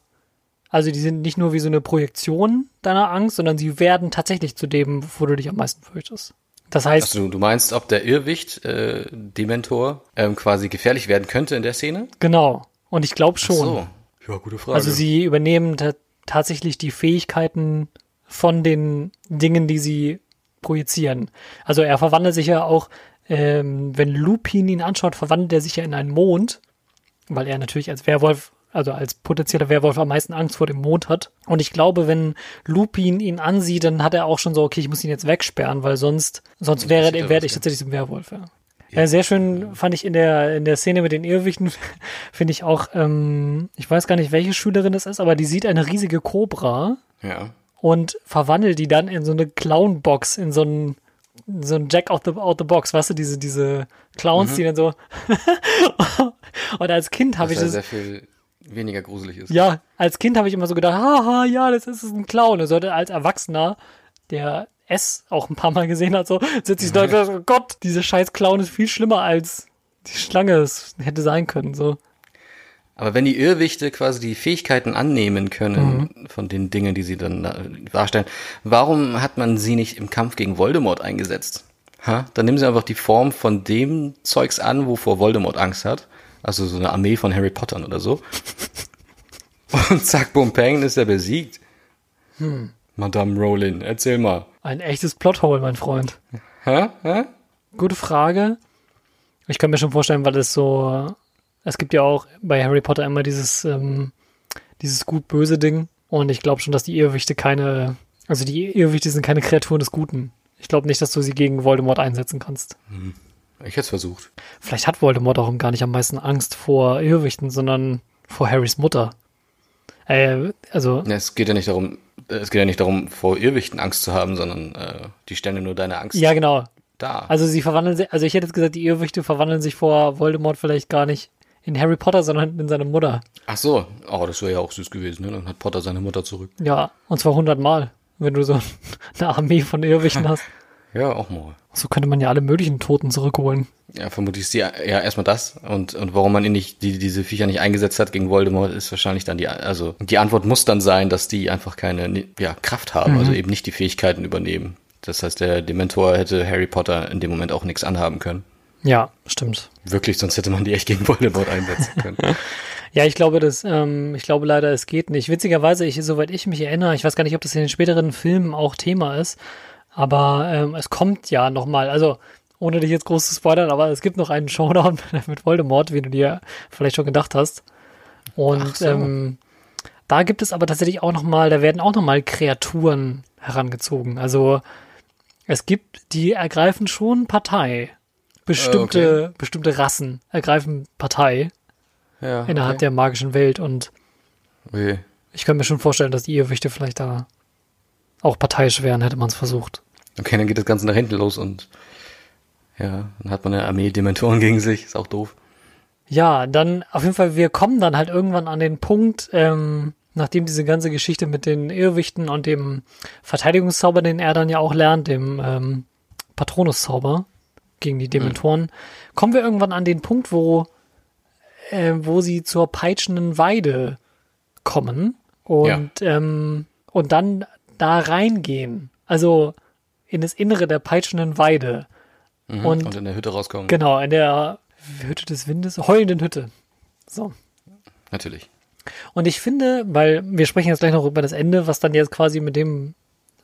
also die sind nicht nur wie so eine Projektion deiner Angst, sondern sie werden tatsächlich zu dem, wo du dich am meisten fürchtest. Das heißt. Also du meinst, ob der Irrwicht, äh, Dementor, ähm, quasi gefährlich werden könnte in der Szene? Genau. Und ich glaube schon. Ach so. Ja, gute Frage. Also sie übernehmen tatsächlich die Fähigkeiten von den Dingen, die sie projizieren. Also er verwandelt sich ja auch, ähm, wenn Lupin ihn anschaut, verwandelt er sich ja in einen Mond, weil er natürlich als Werwolf, also als potenzieller Werwolf am meisten Angst vor dem Mond hat. Und ich glaube, wenn Lupin ihn ansieht, dann hat er auch schon so, okay, ich muss ihn jetzt wegsperren, weil sonst, sonst wäre, werde ich tatsächlich zum Werwolf. Ja. Ja, sehr schön fand ich in der, in der Szene mit den Irrwichten, [laughs] finde ich auch, ähm, ich weiß gar nicht, welche Schülerin das ist, aber die sieht eine riesige Kobra. Ja. Und verwandelt die dann in so eine Clownbox, in so einen so ein Jack out the, out the box, weißt du, diese, diese Clowns, Mhm. die dann so. [laughs] und als Kind habe ich ja das. sehr viel weniger gruselig ist. Ja, als Kind habe ich immer so gedacht, haha, ja, das ist ein Clown. Und sollte als Erwachsener, der S auch ein paar Mal gesehen hat, so, sitze ich da und dachte, oh Gott, dieser scheiß Clown ist viel schlimmer als die Schlange es hätte sein können, so. Aber wenn die Irrwichte quasi die Fähigkeiten annehmen können Mhm. von den Dingen, die sie dann darstellen, warum hat man sie nicht im Kampf gegen Voldemort eingesetzt? Ha? Dann nehmen sie einfach die Form von dem Zeugs an, wovor Voldemort Angst hat. Also so eine Armee von Harry Pottern oder so. [laughs] Und zack, bum, peng, ist er besiegt. Hm. Madame Rowling, erzähl mal. Ein echtes Plothole, mein Freund. Hä? Hä? Gute Frage. Ich kann mir schon vorstellen, weil es so, es gibt ja auch bei Harry Potter immer dieses, ähm, dieses gut-böse Ding. Und ich glaube schon, dass die Irrwichte keine, also die Irrwichte sind keine Kreaturen des Guten. Ich glaube nicht, dass du sie gegen Voldemort einsetzen kannst. Ich hätte es versucht. Vielleicht hat Voldemort auch gar nicht am meisten Angst vor Irrwichten, sondern vor Harrys Mutter. Äh, also, Ja, Es geht ja nicht darum, es geht ja nicht darum, vor Irrwichten Angst zu haben, sondern äh, die stellen ja nur deine Angst ja, genau. dar. Also sie verwandeln sich, also ich hätte jetzt gesagt, die Irrwichte verwandeln sich vor Voldemort vielleicht gar nicht in Harry Potter, sondern in seine Mutter. Ach so, oh, das wäre ja auch süß gewesen, ne? Dann hat Potter seine Mutter zurück. Ja, und zwar hundertmal, wenn du so [laughs] eine Armee von Irrwichten hast. Ja, auch mal. So könnte man ja alle möglichen Toten zurückholen. Ja, vermutlich ist die, ja erstmal das und und warum man ihn nicht die diese Viecher nicht eingesetzt hat gegen Voldemort ist wahrscheinlich dann die also die Antwort muss dann sein, dass die einfach keine ja, Kraft haben, also eben nicht die Fähigkeiten übernehmen. Das heißt, der Dementor hätte Harry Potter in dem Moment auch nichts anhaben können. Ja, stimmt. Wirklich, sonst hätte man die echt gegen Voldemort einsetzen [laughs] können. Ja, ich glaube, das, ähm, ich glaube leider, es geht nicht. Witzigerweise, ich, soweit ich mich erinnere, ich weiß gar nicht, ob das in den späteren Filmen auch Thema ist, aber ähm, es kommt ja nochmal, also ohne dich jetzt groß zu spoilern, aber es gibt noch einen Showdown [laughs] mit Voldemort, wie du dir vielleicht schon gedacht hast. Und so. ähm, da gibt es aber tatsächlich auch nochmal, da werden auch nochmal Kreaturen herangezogen. Also es gibt, die ergreifen schon Partei. Bestimmte, bestimmte Rassen ergreifen Partei Ja. innerhalb okay. der magischen Welt und Okay. ich kann mir schon vorstellen, dass die Irrwichte vielleicht da auch parteiisch wären, hätte man es versucht. Okay, dann geht das Ganze nach hinten los und ja, dann hat man eine Armee Dementoren gegen sich, ist auch doof. Ja, dann auf jeden Fall, wir kommen dann halt irgendwann an den Punkt, ähm, nachdem diese ganze Geschichte mit den Irrwichten und dem Verteidigungszauber, den er dann ja auch lernt, dem ähm, Patronuszauber gegen die Dementoren, kommen wir irgendwann an den Punkt, wo, äh, wo sie zur peitschenden Weide kommen und, ähm, und dann da reingehen. Also in das Innere der peitschenden Weide. Mhm. Und- Und, in der Hütte rauskommen. Genau, in der Hütte des Windes, heulenden Hütte. So. Natürlich. Und ich finde, weil wir sprechen jetzt gleich noch über das Ende, was dann jetzt quasi mit dem,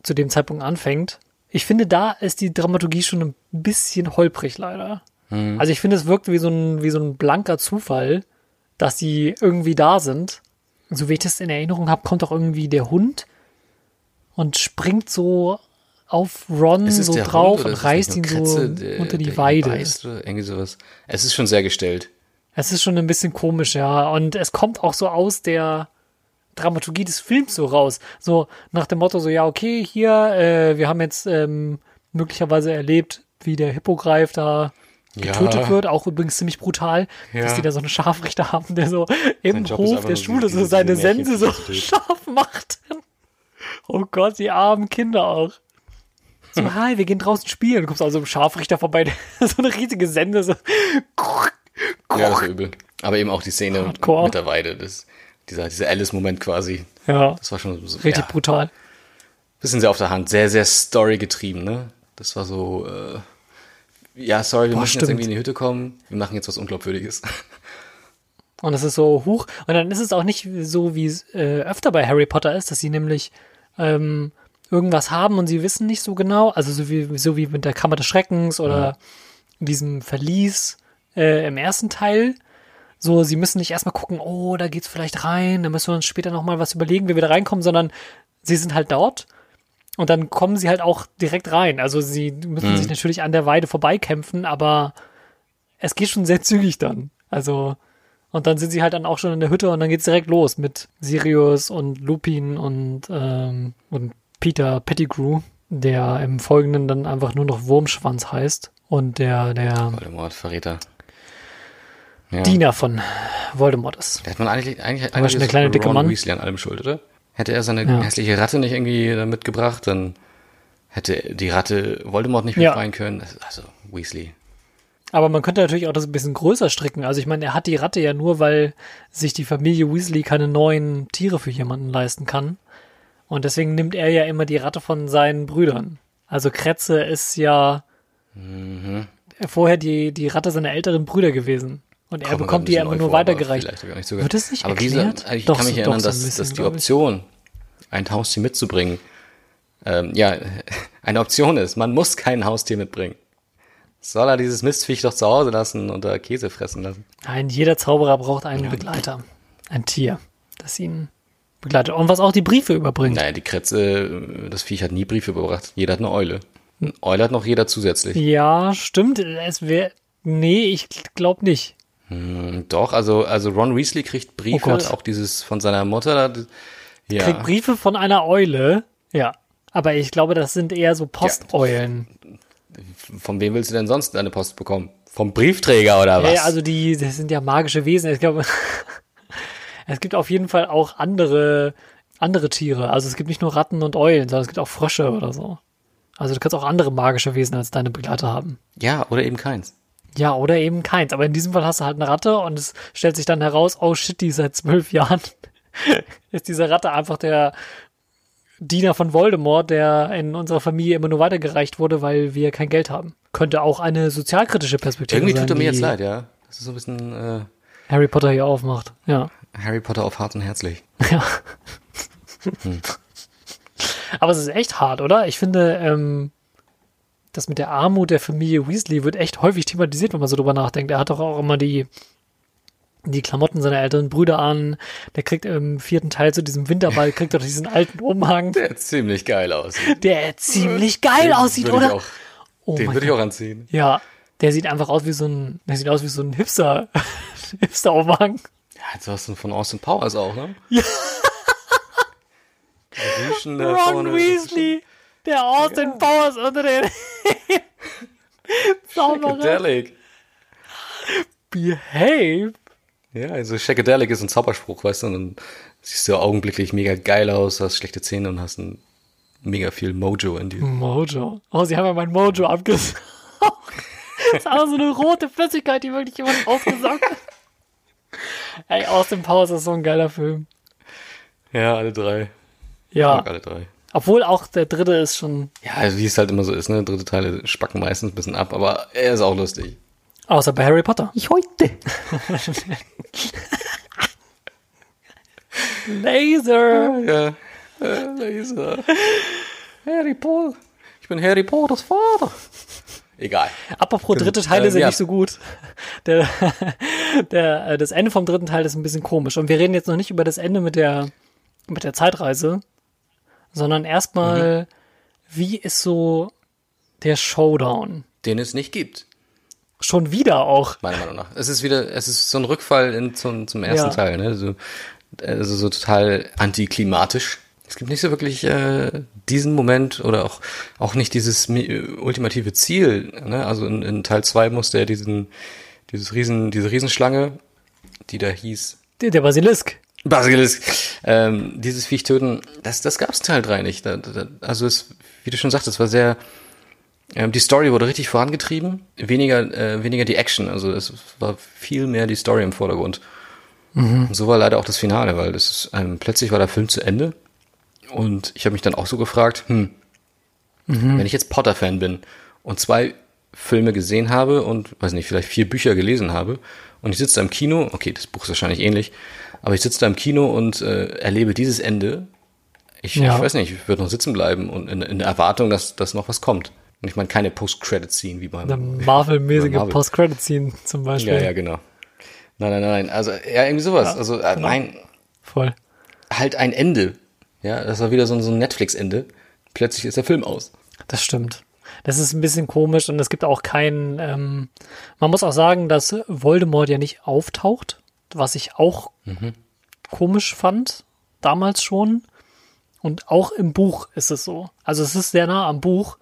zu dem Zeitpunkt anfängt. Ich finde, da ist die Dramaturgie schon ein bisschen holprig leider. Also ich finde, es wirkt wie so ein, wie so ein blanker Zufall, dass sie irgendwie da sind. So wie ich das in Erinnerung habe, kommt auch irgendwie der Hund und springt so auf Ron so drauf Hund und reißt ihn nur so der- unter die Weide. beißt oder irgendwie sowas. Es ist schon sehr gestellt. Es ist schon ein bisschen komisch, ja. Und es kommt auch so aus der Dramaturgie des Films so raus. So nach dem Motto, so, ja, okay, hier, äh, wir haben jetzt ähm, möglicherweise erlebt, wie der Hippogreif da getötet Ja. wird. Auch übrigens ziemlich brutal, Ja. dass die da so einen Scharfrichter haben, der so im Hof der Schule so seine Sense so scharf macht. Oh Gott, die armen Kinder auch. So, hi, wir gehen draußen spielen. Du kommst also im Scharfrichter vorbei, [laughs] so eine riesige Sende, so. Ja, das war übel. Aber eben auch die Szene Hardcore. mit der Weide. Das, dieser dieser Alice-Moment quasi. Ja, Das war schon so, richtig ja, brutal. bisschen sehr auf der Hand. Sehr, sehr story-getrieben, ne? Das war so, äh, ja, sorry, wir Boah, müssen stimmt. jetzt irgendwie in die Hütte kommen. Wir machen jetzt was Unglaubwürdiges. Und es ist so hoch. Und dann ist es auch nicht so, wie es äh, öfter bei Harry Potter ist, dass sie nämlich ähm, irgendwas haben und sie wissen nicht so genau. Also so wie, so wie mit der Kammer des Schreckens oder diesem Verlies äh, im ersten Teil. So, sie müssen nicht erstmal gucken, oh, da geht's vielleicht rein, da müssen wir uns später nochmal was überlegen, wie wir da reinkommen, sondern sie sind halt dort und dann kommen sie halt auch direkt rein. Also sie müssen sich natürlich an der Weide vorbeikämpfen, aber es geht schon sehr zügig dann. Also, und dann sind sie halt dann auch schon in der Hütte und dann geht's direkt los mit Sirius und Lupin und, ähm, und Peter Pettigrew. der im Folgenden dann einfach nur noch Wurmschwanz heißt und der, der Voldemort, Verräter. Ja. Diener von Voldemort ist. Da hat man eigentlich, eigentlich, Aber schon der kleine, dicke Ron Mann. Weasley an allem schuld, oder? Hätte er seine Ja. hässliche Ratte nicht irgendwie da mitgebracht, dann hätte die Ratte Voldemort nicht Ja. befreien können. Also, Weasley. Aber man könnte natürlich auch das ein bisschen größer stricken. Also ich meine, er hat die Ratte ja nur, weil sich die Familie Weasley keine neuen Tiere für jemanden leisten kann. Und deswegen nimmt er ja immer die Ratte von seinen Brüdern. Also Kretze ist ja Mhm. vorher die, die Ratte seiner älteren Brüder gewesen. Und er Kommt bekommt die ja immer nur weitergereicht. vielleicht gar nicht sogar. Wird das nicht aber erklärt? ich Doch, kann mich so- erinnern, doch, so dass, bisschen, dass die. Option, ein Haustier mitzubringen, ähm, ja, [laughs] eine Option ist. Man muss kein Haustier mitbringen. Soll er dieses Mistviech doch zu Hause lassen und da Käse fressen lassen? Nein, jeder Zauberer braucht einen Begleiter. Ein Tier, das ihn begleitet. Und was auch die Briefe überbringt. Naja, die Kretze, äh, das Viech hat nie Briefe überbracht. Jeder hat eine Eule. Eine Eule hat noch jeder zusätzlich. Ja, stimmt. Es wäre. Nee, ich glaube nicht. Hm, Doch, also, also Ron Weasley kriegt Briefe, Oh auch dieses von seiner Mutter. Ja, Kriegt Briefe von einer Eule. Ja. Aber ich glaube, das sind eher so Posteulen. Von wem willst du denn sonst deine Post bekommen? Vom Briefträger oder was? Ja, also die, das sind ja magische Wesen. Ich glaube, [laughs] es gibt auf jeden Fall auch andere, andere Tiere. Also es gibt nicht nur Ratten und Eulen, sondern es gibt auch Frösche oder so. Also du kannst auch andere magische Wesen als deine Begleiter haben. ja, oder eben keins. Ja, oder eben keins. Aber in diesem Fall hast du halt eine Ratte und es stellt sich dann heraus, oh shit, die seit zwölf Jahren [laughs] ist diese Ratte einfach der Diener von Voldemort, der in unserer Familie immer nur weitergereicht wurde, weil wir kein Geld haben. Könnte auch eine sozialkritische Perspektive Irgendwie sein, tut er mir jetzt leid, ja. Das ist so ein bisschen äh, Harry Potter hier aufmacht. Ja. Harry Potter auf hart und herzlich. [laughs] Ja. Aber es ist echt hart, oder? Ich finde, ähm, das mit der Armut der Familie Weasley wird echt häufig thematisiert, wenn man so drüber nachdenkt. Er hat doch auch immer die, die Klamotten seiner älteren Brüder an. Der kriegt im vierten Teil zu diesem Winterball, [laughs] kriegt doch diesen alten Umhang, Der ziemlich geil aus. der ziemlich geil aussieht, Würde ich oder? Auch, oh den würde ich auch anziehen. Ja, der sieht einfach aus wie so ein, der sieht aus wie so ein Hipster, [laughs] Hipster-Umhang. Ja, jetzt hast du von Austin Powers auch, ne? [laughs] Ja. Ron vorne. Weasley, der Austin Powers unter den Zauberer. Shackadelic. Behave. Ja, also Shackadelic ist ein Zauberspruch, weißt du, und dann siehst du augenblicklich mega geil aus, hast schlechte Zähne und hast ein mega viel Mojo in dir. Mojo. Oh, sie haben ja mein Mojo abgesaugt. [laughs] Das ist aber so eine rote Flüssigkeit, die wirklich jemand ausgesaugt hat. Ey, Austin Powers ist so ein geiler Film. Ja, alle drei. Ja, alle drei. obwohl auch der dritte ist schon, Ja, also wie es halt immer so ist, ne? Dritte Teile spacken meistens ein bisschen ab, aber er ist auch lustig. Außer bei Harry Potter. Ich heute. Laser. Ja, äh, Laser. Harry Potter. Ich bin Harry Potters Vater. Egal. Apropos dritte Teile äh, sind ja. nicht so gut. Der, der, äh, das Ende vom dritten Teil ist ein bisschen komisch. Und wir reden jetzt noch nicht über das Ende mit der, mit der Zeitreise, sondern erstmal, wie ist so der Showdown? Den es nicht gibt, Schon wieder auch. meiner Meinung nach. Es ist wieder, es ist so ein Rückfall in, zum, zum ersten Ja. Teil, ne? So, also so total antiklimatisch. Es gibt nicht so wirklich äh, diesen Moment oder auch, auch nicht dieses ultimative Ziel. Ne? Also in, in Teil 2 musste er diesen, dieses Riesen, diese Riesenschlange, die da hieß, Der, der Basilisk. Basilisk, ähm, dieses Viech töten, das, das gab's in Teil 3 nicht. Da, da, also es, wie du schon sagtest, war sehr, ähm, die Story wurde richtig vorangetrieben, weniger, äh, weniger die Action, also es war viel mehr die Story im Vordergrund. Und so war leider auch das Finale, weil das ist, ähm, plötzlich war der Film zu Ende und ich habe mich dann auch so gefragt, hm, wenn ich jetzt Potter-Fan bin und zwei Filme gesehen habe und, weiß nicht, vielleicht vier Bücher gelesen habe und ich sitze da im Kino, okay, das Buch ist wahrscheinlich ähnlich, aber ich sitze da im Kino und äh, erlebe dieses Ende. Ich, Ja. ich weiß nicht, ich würde noch sitzen bleiben und in, in der Erwartung, dass, dass noch was kommt. Und ich meine keine Post-Credit-Scene wie beim Eine Marvel-mäßige Marvel. Post-Credit-Scene zum Beispiel. Ja, ja, genau. Nein, nein, nein. Also, ja, irgendwie sowas. Ja, also, genau. nein, Voll. halt ein Ende. Ja, das war wieder so, ein- so ein Netflix-Ende. Plötzlich ist der Film aus. Das stimmt. Das ist ein bisschen komisch und es gibt auch keinen. Ähm, man muss auch sagen, dass Voldemort ja nicht auftaucht, was ich auch komisch fand, damals schon. Und auch im Buch ist es so. Also es ist sehr nah am Buch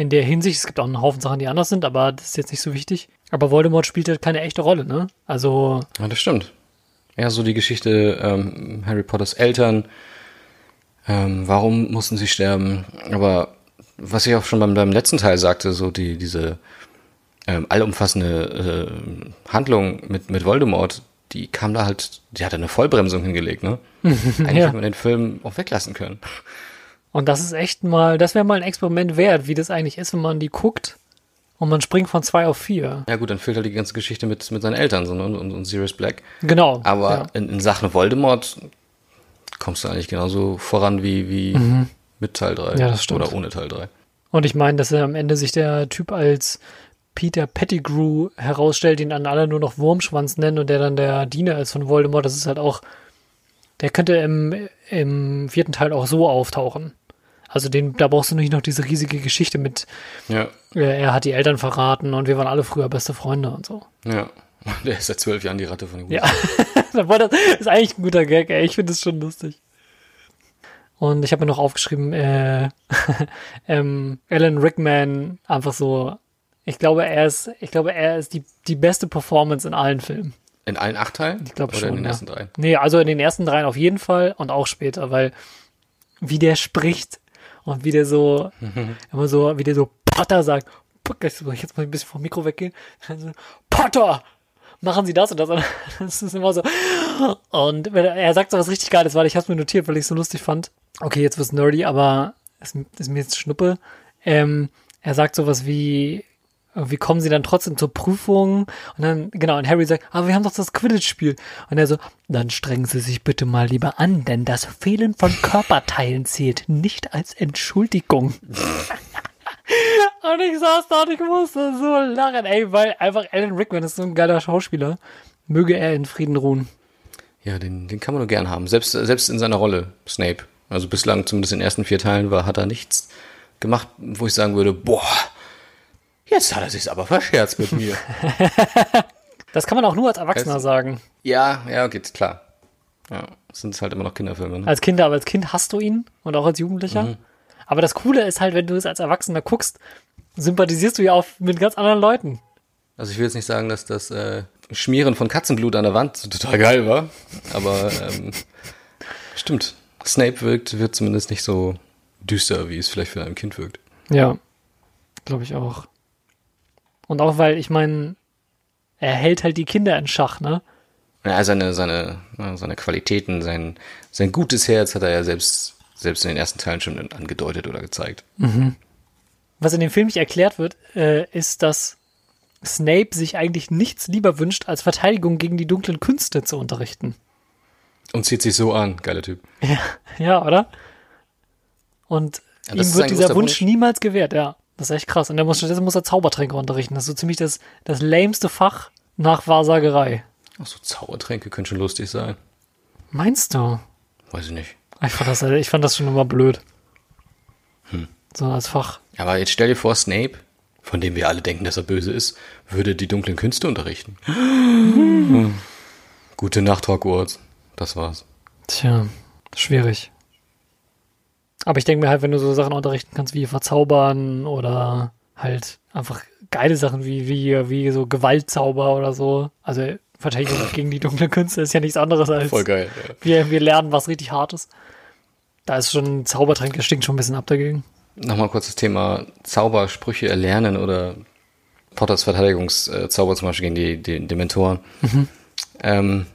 in der Hinsicht. Es gibt auch einen Haufen Sachen, die anders sind, aber das ist jetzt nicht so wichtig. Aber Voldemort spielt halt keine echte Rolle, ne? Also. Ja, das stimmt. Ja, so die Geschichte ähm, Harry Potters Eltern. Ähm, warum mussten sie sterben? Aber was ich auch schon beim, beim letzten Teil sagte, so die, diese ähm, allumfassende äh, Handlung mit, mit Voldemort, die kam da halt, die hat eine Vollbremsung hingelegt, ne? [laughs] Eigentlich Ja. hätte man den Film auch weglassen können. Und das ist echt mal, das wäre mal ein Experiment wert, wie das eigentlich ist, wenn man die guckt und man springt von zwei auf vier. Ja gut, dann fehlt halt die ganze Geschichte mit, mit seinen Eltern so, ne? und, und, und Sirius Black. Genau. Aber ja. in, in Sachen Voldemort kommst du eigentlich genauso voran wie, wie mit Teil 3. Mhm. Ja, das stimmt. Oder ohne Teil 3. Und ich meine, dass er am Ende sich der Typ als Peter Pettigrew herausstellt, den dann alle nur noch Wurmschwanz nennen und der dann der Diener ist von Voldemort, das ist halt auch, der könnte im, im vierten Teil auch so auftauchen. Also den, da brauchst du nicht noch diese riesige Geschichte mit, Ja, äh, er hat die Eltern verraten und wir waren alle früher beste Freunde und so. ja. [laughs] Der ist seit zwölf Jahren die Ratte von den Ja, [laughs] aber das ist eigentlich ein guter Gag, ey. Ich finde es schon lustig. Und ich habe mir noch aufgeschrieben, äh, [laughs] ähm, Alan Rickman einfach so, ich glaube, er ist, ich glaube, er ist die, die beste Performance in allen Filmen. In allen acht Teilen? Ich glaube Oder schon. in den ja. ersten drei? Nee, also in den ersten dreien auf jeden Fall und auch später, weil wie der spricht und wie der so, immer so, wie der so Potter sagt, jetzt muss ich ein bisschen vom Mikro weggehen, so, Potter! Machen Sie das und das. Und [laughs] das ist immer so. Und er, sagt so was richtig Geiles, weil ich habe mir notiert, weil ich es so lustig fand. Okay, jetzt wird's nerdy, aber es ist mir jetzt Schnuppe. Ähm, er sagt sowas wie, wie kommen sie dann trotzdem zur Prüfung? Und dann, genau, und Harry sagt, aber wir haben doch das Quidditch-Spiel. Und er so, dann strengen Sie sich bitte mal lieber an, denn das Fehlen von Körperteilen zählt nicht als Entschuldigung. [laughs] und ich saß da und ich musste so lachen, ey, weil einfach Alan Rickman ist so ein geiler Schauspieler. Möge er in Frieden ruhen. Ja, den, den kann man nur gern haben. Selbst, selbst in seiner Rolle, Snape. Also bislang, zumindest in den ersten vier Teilen, war, hat er nichts gemacht, wo ich sagen würde, boah, jetzt hat er sich's aber verscherzt mit mir. [laughs] Das kann man auch nur als Erwachsener du- sagen. ja, ja, geht klar. Ja, es sind halt immer noch Kinderfilme. Ne? Als Kind, aber als Kind hast du ihn und auch als Jugendlicher. Aber das Coole ist halt, wenn du es als Erwachsener guckst, sympathisierst du ja auch mit ganz anderen Leuten. Also ich will jetzt nicht sagen, dass das äh, Schmieren von Katzenblut an der Wand [laughs] total geil war, aber ähm, stimmt. Snape wirkt, wird zumindest nicht so düster, wie es vielleicht für ein Kind wirkt. Ja, glaube ich auch. Und auch weil, ich meine, er hält halt die Kinder in Schach, ne? Ja, seine, seine, ja, seine Qualitäten, sein, sein gutes Herz hat er ja selbst, selbst in den ersten Teilen schon angedeutet oder gezeigt. Was in dem Film nicht erklärt wird, äh, ist, dass Snape sich eigentlich nichts lieber wünscht, als Verteidigung gegen die dunklen Künste zu unterrichten. Und zieht sich so an, geiler Typ. [laughs] Ja, oder? Und Ja, ihm wird dieser Wunsch, Wunsch. niemals gewährt, ja. Das ist echt krass. Und er muss, stattdessen muss er Zaubertränke unterrichten. Das ist so ziemlich das, das lämste Fach nach Wahrsagerei. Ach so, Zaubertränke können schon lustig sein. Meinst du? Weiß ich nicht. Ich fand das, ich fand das schon immer blöd. Hm. So als Fach. Aber jetzt stell dir vor, Snape, von dem wir alle denken, dass er böse ist, würde die dunklen Künste unterrichten. [laughs] Gute Nacht, Hogwarts. Das war's. Tja, schwierig. Aber ich denke mir halt, wenn du so Sachen unterrichten kannst wie verzaubern oder halt einfach geile Sachen wie, wie, wie so Gewaltzauber oder so. Also Verteidigung gegen die dunkle Künste ist ja nichts anderes als Voll geil. Ja. wir, wir lernen was richtig Hartes. Da ist schon Zaubertränke, stinkt schon ein bisschen ab dagegen. Nochmal kurz das Thema Zaubersprüche erlernen oder Potters Verteidigungszauber zum Beispiel gegen die, die Dementoren. Ähm,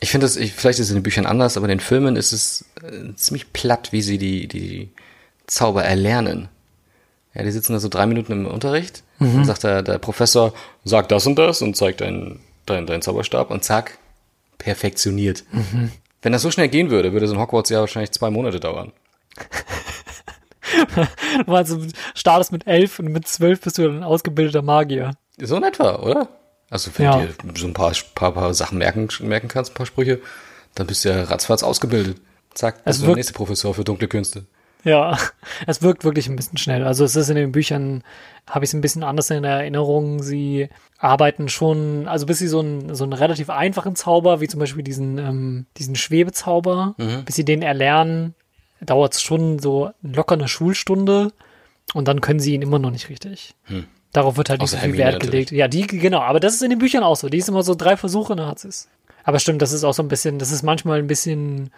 ich finde das, ich, vielleicht ist es in den Büchern anders, aber in den Filmen ist es äh, ziemlich platt, wie sie die, die Zauber erlernen. Ja, die sitzen da so drei Minuten im Unterricht, dann sagt der, der Professor, sag das und das und zeigt deinen dein, dein Zauberstab und zack, perfektioniert. Wenn das so schnell gehen würde, würde so ein Hogwarts-Jahr wahrscheinlich zwei Monate dauern. Du du startest mit elf und mit zwölf bist du dann ein ausgebildeter Magier. So in etwa, oder? Also wenn Ja. du dir so ein paar, paar, paar Sachen merken, merken kannst, ein paar Sprüche, dann bist du ja ratzfatz ausgebildet. Zack, bist du der nächste Professor für dunkle Künste. Ja, [laughs] es wirkt wirklich ein bisschen schnell. Also es ist in den Büchern, habe ich es ein bisschen anders in Erinnerung. Sie arbeiten schon, also bis sie so einen, so einen relativ einfachen Zauber, wie zum Beispiel diesen, ähm, diesen Schwebezauber, bis sie den erlernen, dauert es schon so locker eine Schulstunde und dann können sie ihn immer noch nicht richtig. Hm. Darauf wird halt nicht Außer so viel Hermine Wert gelegt. Ja, die, genau, aber das ist in den Büchern auch so. Die ist immer so drei Versuche, dann hat es. Aber stimmt, das ist auch so ein bisschen, das ist manchmal ein bisschen,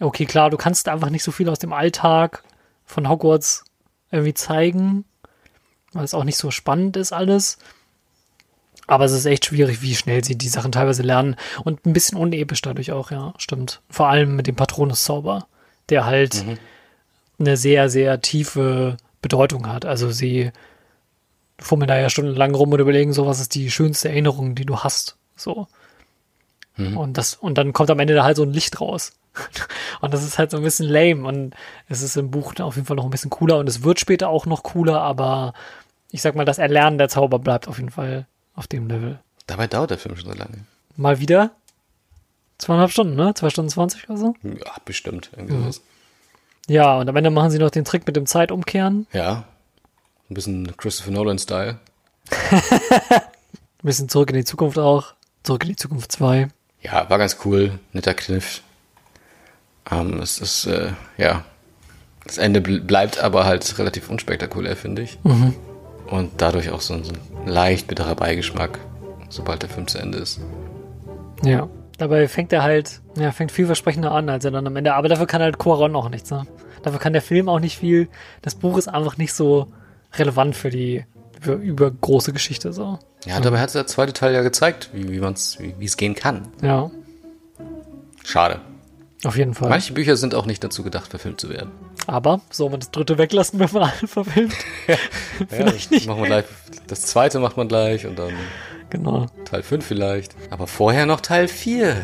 okay, klar, du kannst einfach nicht so viel aus dem Alltag von Hogwarts irgendwie zeigen, weil es auch nicht so spannend ist alles. Aber es ist echt schwierig, wie schnell sie die Sachen teilweise lernen. Und ein bisschen unepisch dadurch auch, ja, stimmt. Vor allem mit dem Patronus-Zauber, der halt Mhm. eine sehr, sehr tiefe Bedeutung hat. Also sie fummeln da ja stundenlang rum und überlegen, so was ist die schönste Erinnerung, die du hast. So. Mhm. Und das, und dann kommt am Ende da halt so ein Licht raus. [laughs] Und das ist halt so ein bisschen lame. Und es ist im Buch auf jeden Fall noch ein bisschen cooler und es wird später auch noch cooler, aber ich sag mal, das Erlernen der Zauber bleibt auf jeden Fall auf dem Level. Dabei dauert der Film schon so lange. Mal wieder zweieinhalb Stunden, ne? Zwei Stunden zwanzig oder so. Ja, bestimmt. Irgendwie Mhm. Ja, und am Ende machen sie noch den Trick mit dem Zeitumkehren. Ja. Ein bisschen Christopher Nolan-Style. [laughs] Ein bisschen zurück in die Zukunft auch. Zurück in die Zukunft 2. Ja, war ganz cool. Netter Kniff. Ähm, es ist, äh, ja. Das Ende bl bleibt aber halt relativ unspektakulär, finde ich. Mhm. Und dadurch auch so, ein- so ein leicht bitterer Beigeschmack, sobald der Film zu Ende ist. Ja. Dabei fängt er halt, ja, fängt vielversprechender an, als er dann am Ende, aber dafür kann halt Quaron auch nichts, ne? Dafür kann der Film auch nicht viel. Das Buch ist einfach nicht so relevant für die für übergroße Geschichte, so. Ja, dabei hat der zweite Teil ja gezeigt, wie, wie man's, wie es gehen kann. Ja, Schade. auf jeden Fall. Manche Bücher sind auch nicht dazu gedacht, verfilmt zu werden. Aber soll man das dritte weglassen, [laughs] wenn man alle verfilmt? [laughs] Vielleicht nicht. Machen wir gleich, das zweite macht man gleich und dann Genau. Teil 5 vielleicht. Aber vorher noch Teil 4.